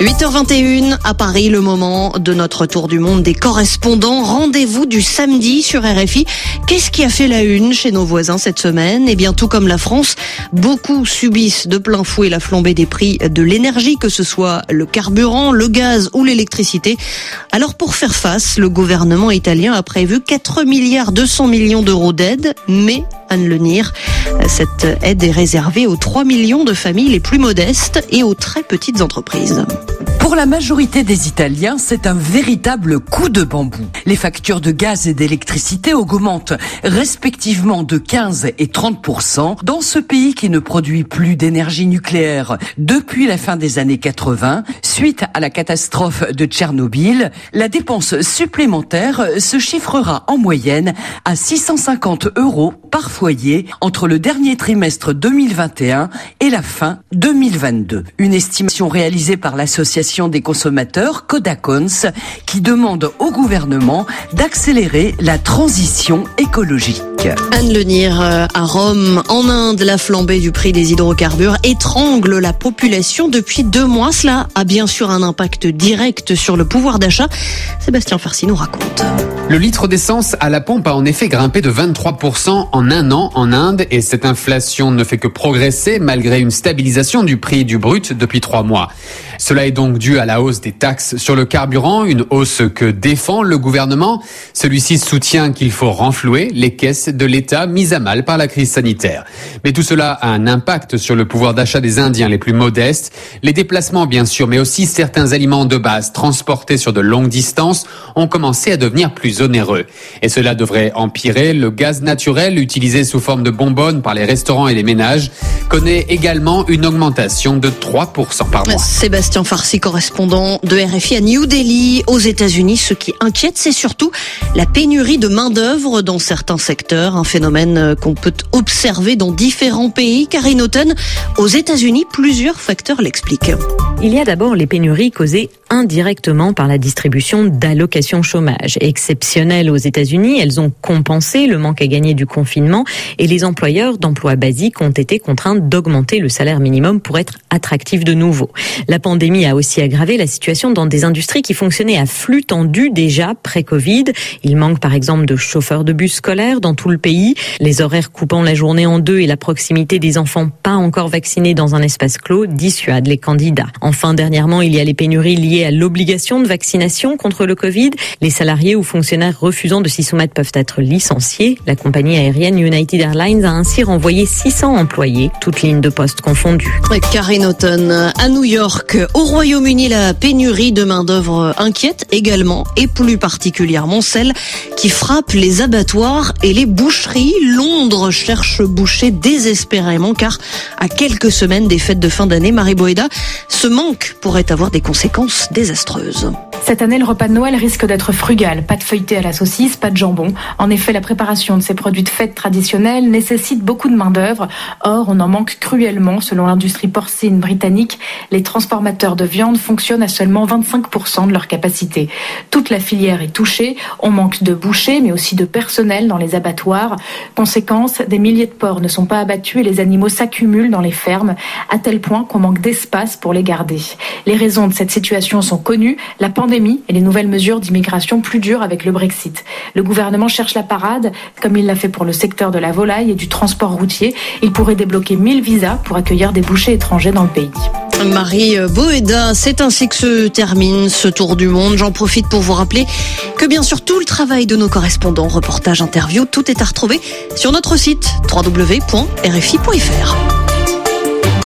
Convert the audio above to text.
8h21 à Paris, le moment de notre tour du monde des correspondants. Rendez-vous du samedi sur RFI. Qu'est-ce qui a fait la une chez nos voisins cette semaine? Eh bien, tout comme la France, beaucoup subissent de plein fouet la flambée des prix de l'énergie, que ce soit le carburant, le gaz ou l'électricité. Alors, pour faire face, le gouvernement italien a prévu 4 milliards 200 millions d'euros d'aide, mais Anne Lenir. Cette aide est réservée aux 3 millions de familles les plus modestes et aux très petites entreprises. Pour la majorité des Italiens, c'est un véritable coup de bambou. Les factures de gaz et d'électricité augmentent respectivement de 15 et 30% dans ce pays qui ne produit plus d'énergie nucléaire depuis la fin des années 80, suite à la catastrophe de Tchernobyl. La dépense supplémentaire se chiffrera en moyenne à 650 euros par foyer entre le dernier trimestre 2021 et la fin 2022. Une estimation réalisée par l'association des consommateurs Kodakons qui demande au gouvernement d'accélérer la transition écologique. Anne Lenir euh, à Rome, en Inde, la flambée du prix des hydrocarbures étrangle la population depuis deux mois. Cela a bien sûr un impact direct sur le pouvoir d'achat. Sébastien Farcy nous raconte. Le litre d'essence à la pompe a en effet grimpé de 23% en un an en Inde et cette inflation ne fait que progresser malgré une stabilisation du prix du brut depuis trois mois. Cela est donc dû à la hausse des taxes sur le carburant, une hausse que défend le gouvernement. Celui-ci soutient qu'il faut renflouer les caisses de l'État mises à mal par la crise sanitaire. Mais tout cela a un impact sur le pouvoir d'achat des Indiens les plus modestes. Les déplacements bien sûr, mais aussi certains aliments de base transportés sur de longues distances ont commencé à devenir plus onéreux. Et cela devrait empirer. Le gaz naturel utilisé sous forme de bonbonnes par les restaurants et les ménages connaît également une augmentation de 3% par mois. Sébastien Farsi, correspondant de RFI à New Delhi, aux États-Unis. Ce qui inquiète, c'est surtout la pénurie de main-d'œuvre dans certains secteurs, un phénomène qu'on peut observer dans différents pays. Karine Houghton, aux États-Unis, plusieurs facteurs l'expliquent. Il y a d'abord les pénuries causées indirectement par la distribution d'allocations chômage. Exceptionnelles aux États-Unis, elles ont compensé le manque à gagner du confinement et les employeurs d'emplois basiques ont été contraints d'augmenter le salaire minimum pour être attractifs de nouveau. La pandémie a aussi aggravé la situation dans des industries qui fonctionnaient à flux tendu déjà pré-Covid. Il manque par exemple de chauffeurs de bus scolaires dans tout le pays. Les horaires coupant la journée en deux et la proximité des enfants pas encore vaccinés dans un espace clos dissuadent les candidats. Enfin, dernièrement, il y a les pénuries liées à l'obligation de vaccination contre le Covid. Les salariés ou fonctionnaires refusant de s'y soumettre peuvent être licenciés. La compagnie aérienne United Airlines a ainsi renvoyé 600 employés, toutes lignes de poste confondues. Karine Houghton, à New York, au Royaume-Uni, la pénurie de main-d'œuvre inquiète également, et plus particulièrement celle qui frappe les abattoirs et les boucheries. Londres cherche boucher désespérément car à quelques semaines des fêtes de fin d'année, Marie Boeda, ce manque pourrait avoir des conséquences désastreuses. Cette année, le repas de Noël risque d'être frugal. Pas de feuilleté à la saucisse, pas de jambon. En effet, la préparation de ces produits de fête traditionnels nécessite beaucoup de main-d'œuvre. Or, on en manque cruellement. Selon l'industrie porcine britannique, les transformateurs de viande fonctionnent à seulement 25% de leur capacité. Toute la filière est touchée. On manque de bouchers, mais aussi de personnel dans les abattoirs. Conséquence, des milliers de porcs ne sont pas abattus et les animaux s'accumulent dans les fermes, à tel point qu'on manque d'espace pour les garder. Les raisons de cette situation sont connues. La pandémie et les nouvelles mesures d'immigration plus dures avec le Brexit. Le gouvernement cherche la parade, comme il l'a fait pour le secteur de la volaille et du transport routier. Il pourrait débloquer 1000 visas pour accueillir des bouchers étrangers dans le pays. Marie Boeda, c'est ainsi que se termine ce tour du monde. J'en profite pour vous rappeler que bien sûr tout le travail de nos correspondants, reportages, interviews, tout est à retrouver sur notre site www.rfi.fr.